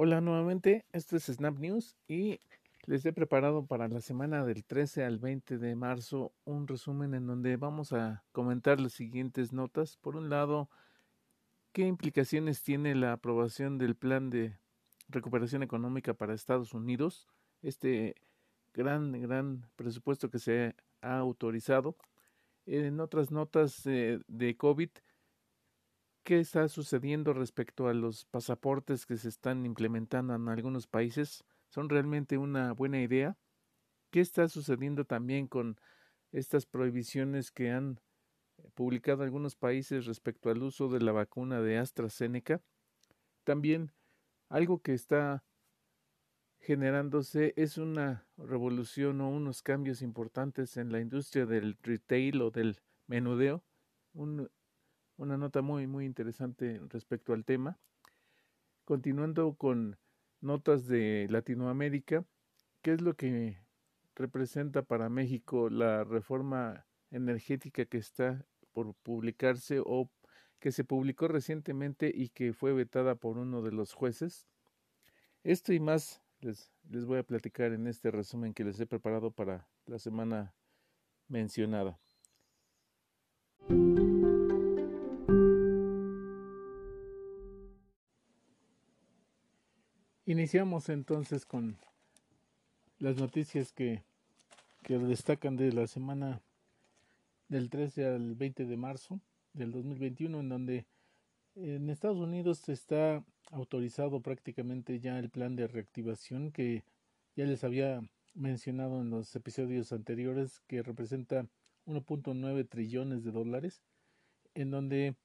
Hola nuevamente, esto es Snap News y les he preparado para la semana del 13 al 20 de marzo un resumen en donde vamos a comentar las siguientes notas. Por un lado, qué implicaciones tiene la aprobación del plan de recuperación económica para Estados Unidos, este gran, gran presupuesto que se ha autorizado. En otras notas eh, de COVID, qué está sucediendo respecto a los pasaportes que se están implementando en algunos países son realmente una buena idea. ¿Qué está sucediendo también con estas prohibiciones que han publicado algunos países respecto al uso de la vacuna de AstraZeneca? También algo que está generándose es una revolución o unos cambios importantes en la industria del retail o del menudeo, un una nota muy, muy interesante respecto al tema. Continuando con notas de Latinoamérica, ¿qué es lo que representa para México la reforma energética que está por publicarse o que se publicó recientemente y que fue vetada por uno de los jueces? Esto y más les, les voy a platicar en este resumen que les he preparado para la semana mencionada. Iniciamos entonces con las noticias que, que destacan de la semana del 13 al 20 de marzo del 2021, en donde en Estados Unidos está autorizado prácticamente ya el plan de reactivación que ya les había mencionado en los episodios anteriores, que representa 1.9 trillones de dólares, en donde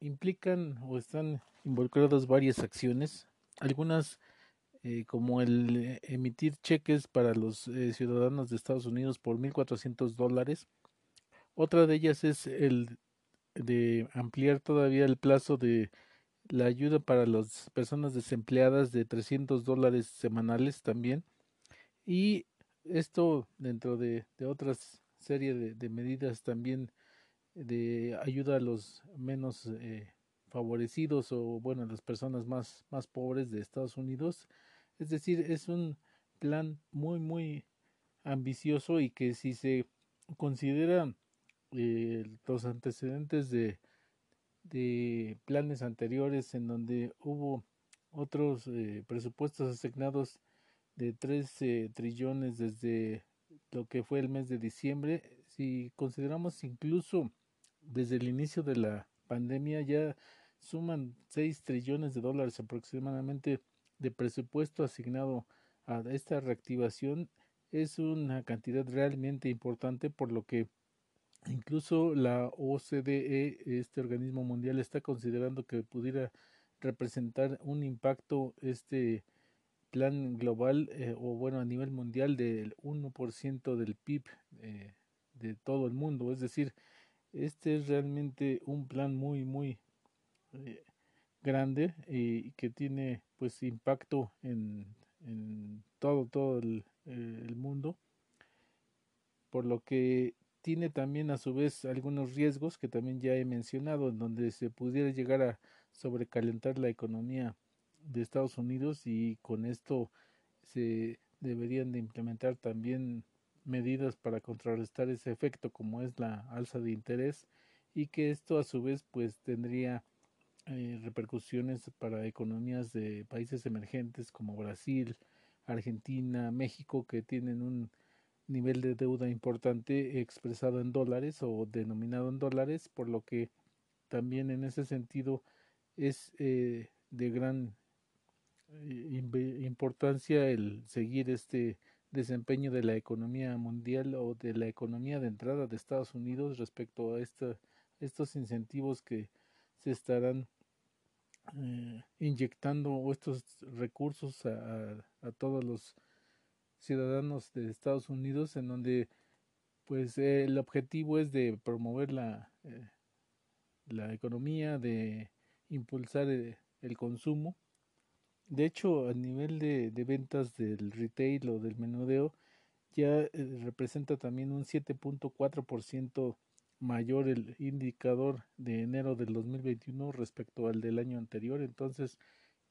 implican o están involucradas varias acciones, algunas eh, como el eh, emitir cheques para los eh, ciudadanos de Estados Unidos por 1.400 dólares. Otra de ellas es el de ampliar todavía el plazo de la ayuda para las personas desempleadas de 300 dólares semanales también. Y esto dentro de, de otras serie de, medidas también de ayuda a los menos favorecidos o bueno, las personas más, más pobres de Estados Unidos es decir, es un plan muy, muy ambicioso y que si se considera eh, los antecedentes de, de planes anteriores en donde hubo otros eh, presupuestos asignados de 13 trillones desde lo que fue el mes de diciembre, si consideramos incluso desde el inicio de la pandemia ya suman 6 trillones de dólares aproximadamente de presupuesto asignado a esta reactivación es una cantidad realmente importante por lo que incluso la OCDE, este organismo mundial, está considerando que pudiera representar un impacto este plan global eh, o bueno a nivel mundial del 1% del PIB eh, de todo el mundo. Es decir este es realmente un plan muy muy eh, grande y que tiene pues impacto en, en todo todo el, el, mundo por lo que tiene también a su vez algunos riesgos que también ya he mencionado en donde se pudiera llegar a sobrecalentar la economía de Estados Unidos y con esto se deberían de implementar también medidas para contrarrestar ese efecto como es la alza de interés y que esto a su vez pues tendría eh, repercusiones para economías de países emergentes como Brasil, Argentina, México, que tienen un nivel de deuda importante expresado en dólares o denominado en dólares, por lo que también en ese sentido es eh, de gran eh, importancia el seguir este desempeño de la economía mundial o de la economía de entrada de Estados Unidos respecto a esta, estos incentivos que se estarán eh, inyectando estos recursos a, todos los ciudadanos de Estados Unidos en donde pues el objetivo es de promover la, eh, la economía, de impulsar el, eh, el, consumo. De hecho, a nivel de, de, ventas del retail o del menudeo, ya eh, representa también un 7.4% mayor el indicador de enero del 2021 respecto al del año anterior. Entonces,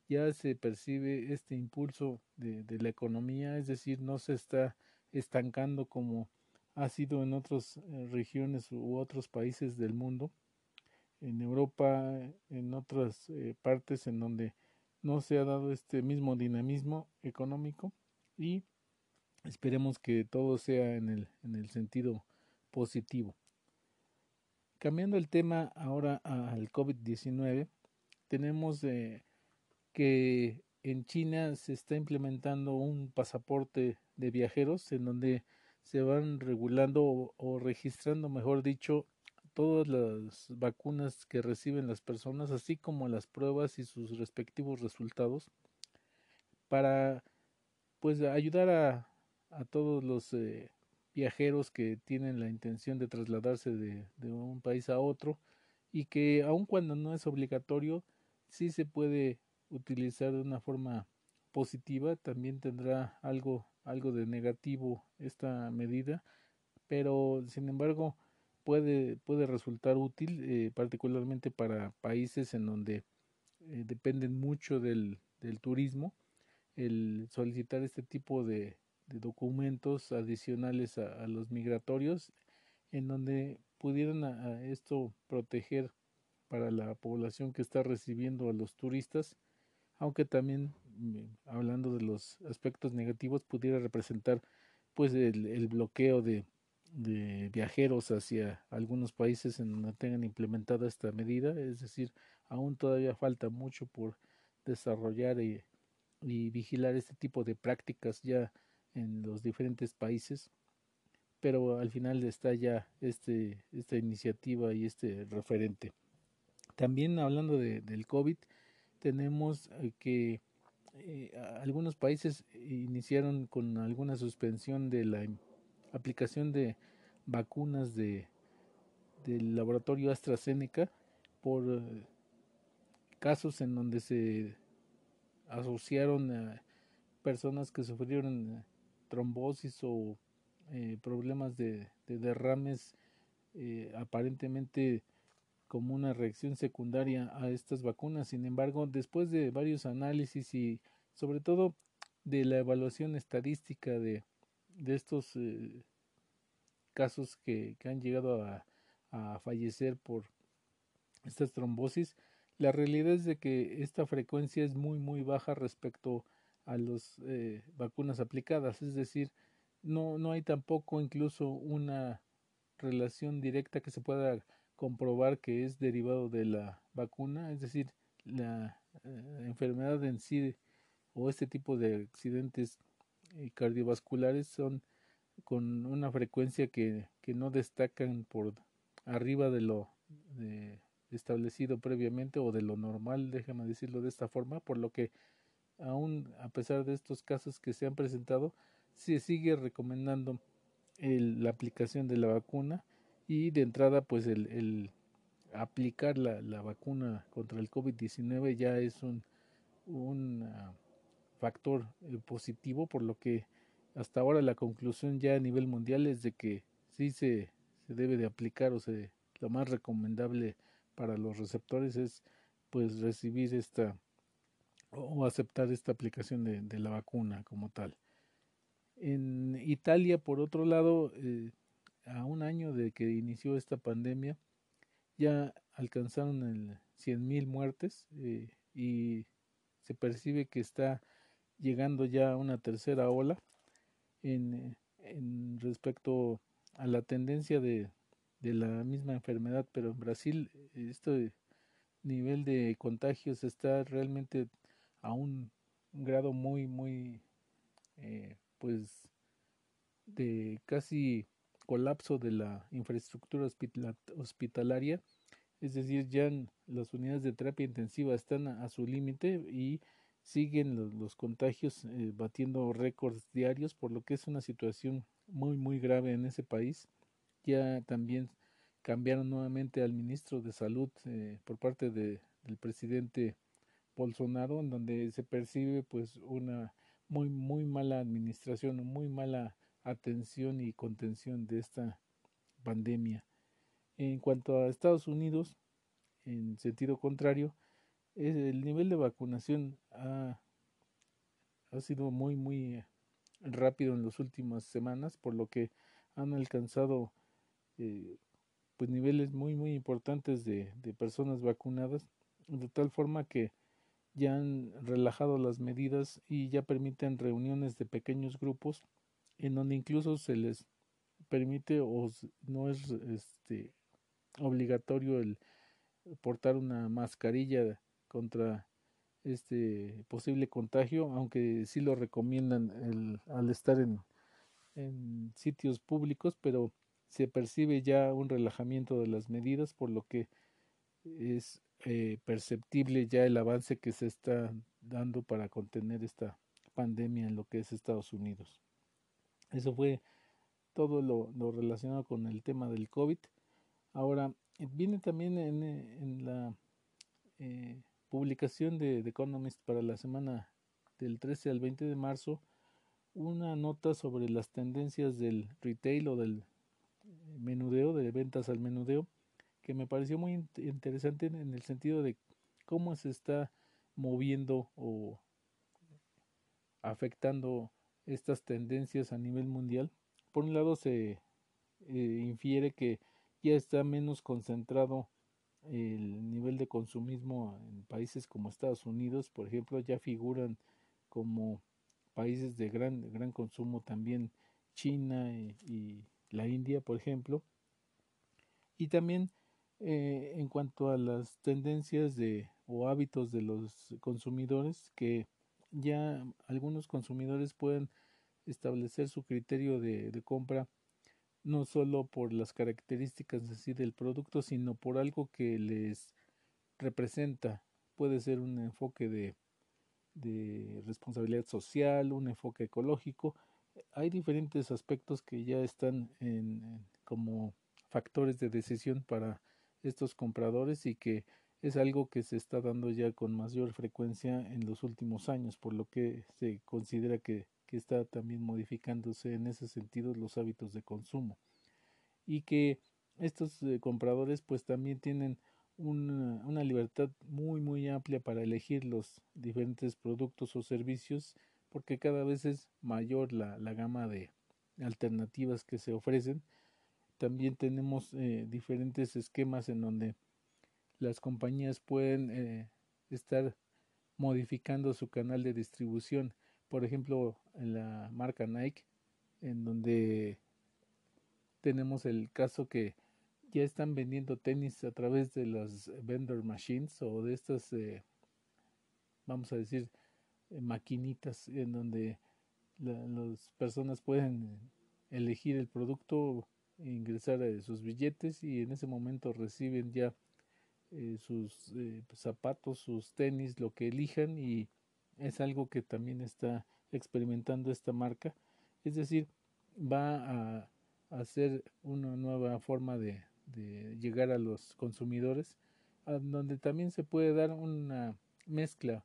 ya se percibe este impulso de, de la economía, es decir, no se está estancando como ha sido en otras eh, regiones u otros países del mundo, en Europa, en otras eh, partes en donde no se ha dado este mismo dinamismo económico y esperemos que todo sea en el, en el sentido positivo. Cambiando el tema ahora al COVID-19, tenemos eh, que en China se está implementando un pasaporte de viajeros en donde se van regulando o, registrando, mejor dicho, todas las vacunas que reciben las personas, así como las pruebas y sus respectivos resultados, para pues ayudar a, a todos los eh, viajeros que tienen la intención de trasladarse de, un país a otro y que aun cuando no es obligatorio, sí se puede utilizar de una forma positiva, también tendrá algo algo de negativo esta medida, pero sin embargo puede, puede resultar útil, eh, particularmente para países en donde eh, dependen mucho del, turismo, el solicitar este tipo de, de documentos adicionales a, los migratorios, en donde pudieran esto proteger para la población que está recibiendo a los turistas, aunque también hablando de los aspectos negativos, pudiera representar pues el, bloqueo de, viajeros hacia algunos países en donde tengan implementada esta medida, es decir, aún todavía falta mucho por desarrollar y, y vigilar este tipo de prácticas ya en los diferentes países, pero al final está ya este, esta iniciativa y este referente. También hablando de, del COVID, tenemos eh, que eh, algunos países iniciaron con alguna suspensión de la aplicación de vacunas de del laboratorio AstraZeneca por eh, casos en donde se asociaron a personas que sufrieron trombosis o eh, problemas de, de derrames eh, aparentemente como una reacción secundaria a estas vacunas. Sin embargo, después de varios análisis y sobre todo de la evaluación estadística de, estos eh, casos que, han llegado a, a, fallecer por estas trombosis, la realidad es de que esta frecuencia es muy muy baja respecto a las eh, vacunas aplicadas, es decir, no, no hay tampoco incluso una relación directa que se pueda comprobar que es derivado de la vacuna, es decir, la eh, enfermedad en sí o este tipo de accidentes eh, cardiovasculares son con una frecuencia que, que no destacan por arriba de lo de establecido previamente o de lo normal, déjame decirlo de esta forma, por lo que aún a pesar de estos casos que se han presentado, se sigue recomendando el, la aplicación de la vacuna y de entrada pues el, el aplicar la, vacuna contra el COVID-19 ya es un, un uh, factor eh, positivo por lo que hasta ahora la conclusión ya a nivel mundial es de que sí se, se debe de aplicar o se lo más recomendable para los receptores es pues recibir esta o aceptar esta aplicación de, de la vacuna como tal. En Italia, por otro lado, eh, a un año de que inició esta pandemia, ya alcanzaron el 100.000 muertes eh, y se percibe que está llegando ya a una tercera ola en, en respecto a la tendencia de, de, la misma enfermedad, pero en Brasil este nivel de contagios está realmente a un grado muy, muy, eh, pues, de casi colapso de la infraestructura hospitalaria, es decir, ya las unidades de terapia intensiva están a, su límite y siguen los, los contagios eh, batiendo récords diarios, por lo que es una situación muy, muy grave en ese país. Ya también cambiaron nuevamente al ministro de Salud eh, por parte de, del presidente Bolsonaro, en donde se percibe pues una muy, muy mala administración, muy mala atención y contención de esta pandemia. En cuanto a Estados Unidos, en sentido contrario, el nivel de vacunación ha, ha sido muy, muy rápido en las últimas semanas, por lo que han alcanzado eh, pues niveles muy, muy importantes de, de personas vacunadas, de tal forma que ya han relajado las medidas y ya permiten reuniones de pequeños grupos en donde incluso se les permite o no es este obligatorio el portar una mascarilla contra este posible contagio, aunque sí lo recomiendan el, al estar en, en sitios públicos, pero se percibe ya un relajamiento de las medidas, por lo que es eh, perceptible ya el avance que se está dando para contener esta pandemia en lo que es Estados Unidos. Eso fue todo lo, relacionado con el tema del COVID. Ahora, viene también en, en la eh, publicación de The Economist para la semana del 13 al 20 de marzo una nota sobre las tendencias del retail o del menudeo, de ventas al menudeo, que me pareció muy interesante en el sentido de cómo se está moviendo o afectando estas tendencias a nivel mundial. Por un lado se eh, infiere que ya está menos concentrado el nivel de consumismo en países como Estados Unidos, por ejemplo, ya figuran como países de gran, gran consumo también China y, la India, por ejemplo. Y también eh, en cuanto a las tendencias de o hábitos de los consumidores, que ya algunos consumidores pueden establecer su criterio de, compra no solo por las características así del producto, sino por algo que les representa. Puede ser un enfoque de, de responsabilidad social, un enfoque ecológico. Hay diferentes aspectos que ya están en, como factores de decisión para estos compradores y que es algo que se está dando ya con mayor frecuencia en los últimos años, por lo que se considera que que está también modificándose en ese sentido los hábitos de consumo. Y que estos eh, compradores pues también tienen una, una, libertad muy muy amplia para elegir los diferentes productos o servicios porque cada vez es mayor la, la gama de alternativas que se ofrecen también tenemos eh, diferentes esquemas en donde las compañías pueden eh, estar modificando su canal de distribución. Por ejemplo, en la marca Nike, en donde tenemos el caso que ya están vendiendo tenis a través de las vendor machines o de estas, eh, vamos a decir, maquinitas en donde las personas pueden elegir el producto, ingresar eh, sus billetes y en ese momento reciben ya sus zapatos, sus tenis, lo que elijan y es algo que también está experimentando esta marca. Es decir, va a hacer una nueva forma de, llegar a los consumidores, donde también se puede dar una mezcla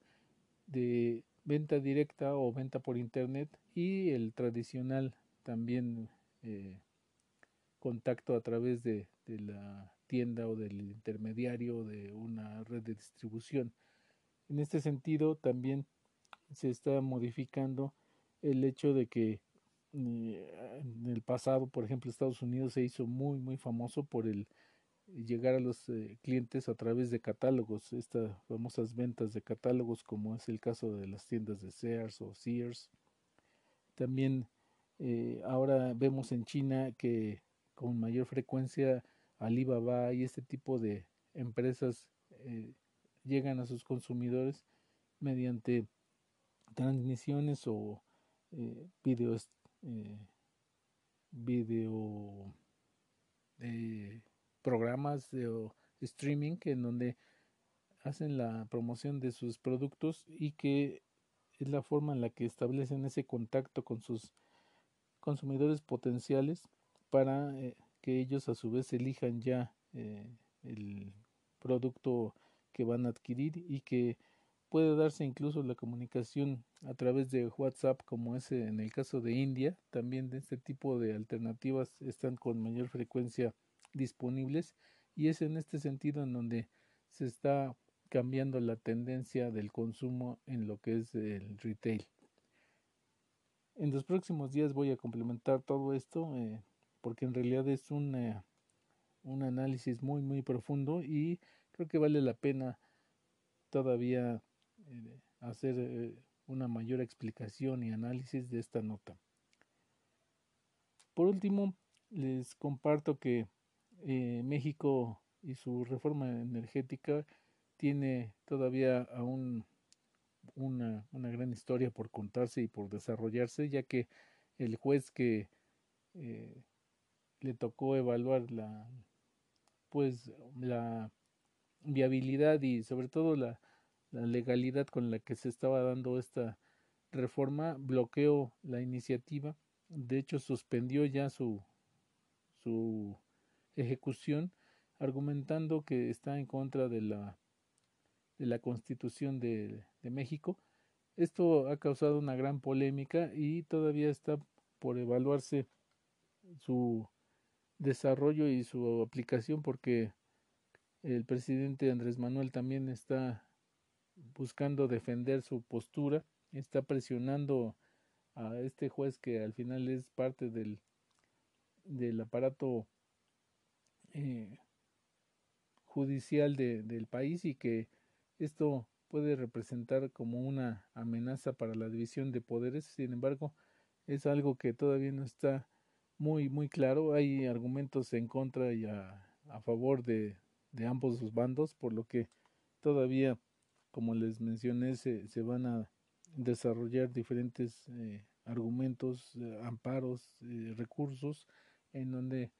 de venta directa o venta por internet y el tradicional también eh, contacto a través de, la tienda o del intermediario de una red de distribución. En este sentido, también se está modificando el hecho de que eh, en el pasado, por ejemplo, Estados Unidos se hizo muy, muy famoso por el llegar a los eh, clientes a través de catálogos, estas famosas ventas de catálogos, como es el caso de las tiendas de Sears o Sears. También eh, ahora vemos en China que con mayor frecuencia Alibaba y este tipo de empresas llegan a sus consumidores mediante transmisiones o eh, videos eh, video eh, programas de streaming en donde hacen la promoción de sus productos y que es la forma en la que establecen ese contacto con sus consumidores potenciales para eh, que ellos a su vez elijan ya el producto que van a adquirir y que puede darse incluso la comunicación a través de WhatsApp como es en el caso de India. También de este tipo de alternativas están con mayor frecuencia disponibles y es en este sentido en donde se está cambiando la tendencia del consumo en lo que es el retail. En los próximos días voy a complementar todo esto eh, porque en realidad es un, eh, un análisis muy muy profundo y creo que vale la pena todavía eh, hacer una mayor explicación y análisis de esta nota. Por último, les comparto que México y su reforma energética tiene todavía aún una, una, gran historia por contarse y por desarrollarse, ya que el juez que eh, le tocó evaluar la pues la viabilidad y sobre todo la, la legalidad con la que se estaba dando esta reforma bloqueó la iniciativa de hecho suspendió ya su su ejecución argumentando que está en contra de la de la Constitución de, México. Esto ha causado una gran polémica y todavía está por evaluarse su desarrollo y su aplicación porque el presidente Andrés Manuel también está buscando defender su postura, está presionando a este juez que al final es parte del, del aparato eh, judicial de, del país y que esto puede representar como una amenaza para la división de poderes, sin embargo, es algo que todavía no está muy muy claro. Hay argumentos en contra y a, favor de, de, ambos los bandos, por lo que todavía, como les mencioné, se, se van a desarrollar diferentes eh, argumentos, eh, amparos, eh, recursos, en donde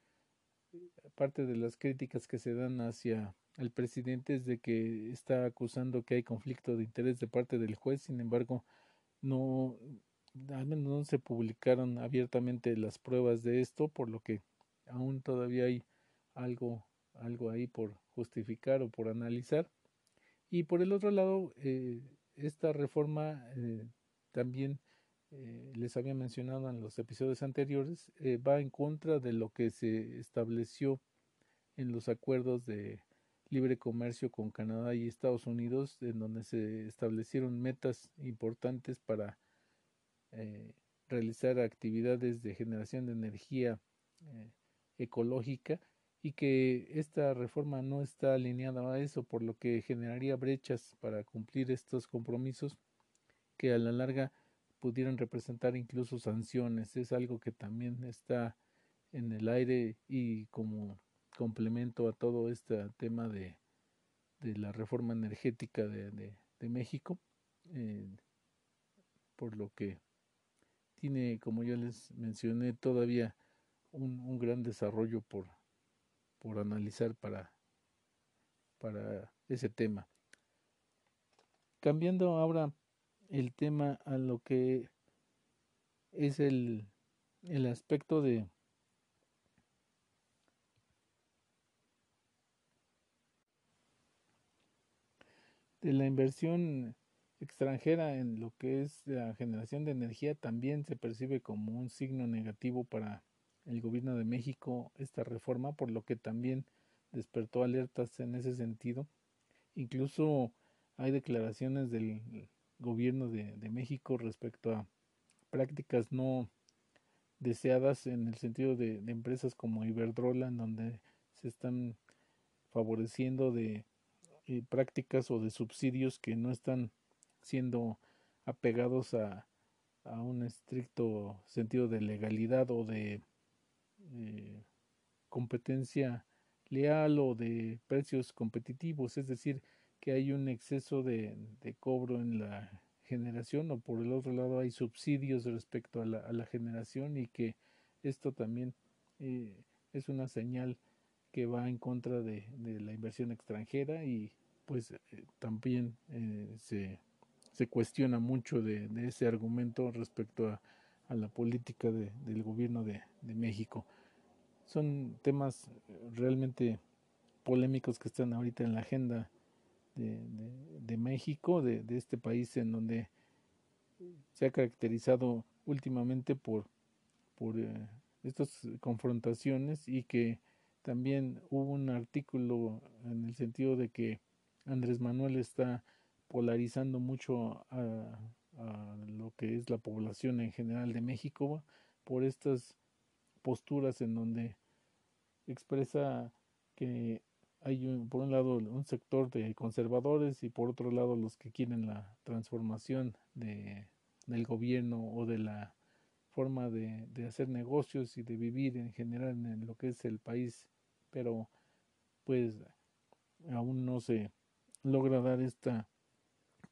parte de las críticas que se dan hacia el presidente es de que está acusando que hay conflicto de interés de parte del juez, sin embargo, no, al menos no se publicaron abiertamente las pruebas de esto, por lo que aún todavía hay algo, algo ahí por justificar o por analizar. Y por el otro lado, eh, esta reforma eh, también eh, les había mencionado en los episodios anteriores, va en contra de lo que se estableció en los acuerdos de libre comercio con Canadá y Estados Unidos, en donde se establecieron metas importantes para eh, realizar actividades de generación de energía eh, ecológica y que esta reforma no está alineada a eso, por lo que generaría brechas para cumplir estos compromisos que a la larga pudieran representar incluso sanciones. Es algo que también está en el aire y como complemento a todo este tema de, de la reforma energética de, México, eh, por lo que tiene, como ya les mencioné, todavía un, un gran desarrollo por, por analizar para, para ese tema. Cambiando ahora el tema a lo que es el, el aspecto de, de la inversión extranjera en lo que es la generación de energía también se percibe como un signo negativo para el gobierno de México esta reforma, por lo que también despertó alertas en ese sentido. Incluso hay declaraciones del gobierno de, México respecto a prácticas no deseadas en el sentido de, empresas como Iberdrola, en donde se están favoreciendo de eh, prácticas o de subsidios que no están siendo apegados a, a un estricto sentido de legalidad o de eh, competencia leal o de precios competitivos, es decir, que hay un exceso de, cobro en la generación o por el otro lado hay subsidios respecto a la, a la generación y que esto también eh, es una señal que va en contra de, de la inversión extranjera y pues eh, también eh, se, se, cuestiona mucho de, de, ese argumento respecto a, la política de, del gobierno de, México. Son temas realmente polémicos que están ahorita en la agenda de, México, de, este país en donde se ha caracterizado últimamente por, por eh, estas confrontaciones y que también hubo un artículo en el sentido de que Andrés Manuel está polarizando mucho a, lo que es la población en general de México por estas posturas en donde expresa que hay por un lado un sector de conservadores y por otro lado los que quieren la transformación de, del gobierno o de la forma de, hacer negocios y de vivir en general en lo que es el país. Pero pues aún no se logra dar esta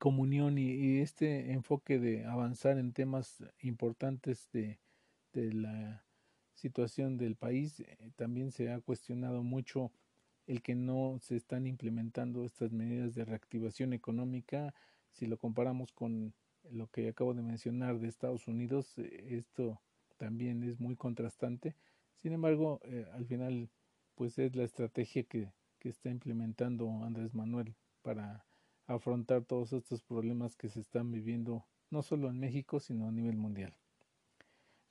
comunión y, este enfoque de avanzar en temas importantes de, de la situación del país eh, también se ha cuestionado mucho el que no se están implementando estas medidas de reactivación económica. Si lo comparamos con lo que acabo de mencionar de Estados Unidos eh, esto también es muy contrastante. Sin embargo eh, al final pues es la estrategia que, que está implementando Andrés Manuel para afrontar todos estos problemas que se están viviendo no solo en México sino a nivel mundial.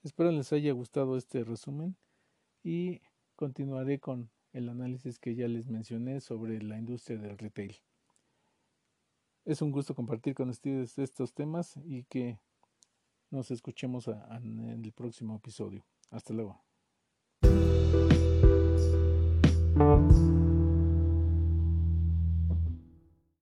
Espero les haya gustado este resumen y continuaré con el análisis que ya les mencioné sobre la industria del retail. Es un gusto compartir con ustedes estos temas y que nos escuchemos en el próximo episodio. Hasta luego.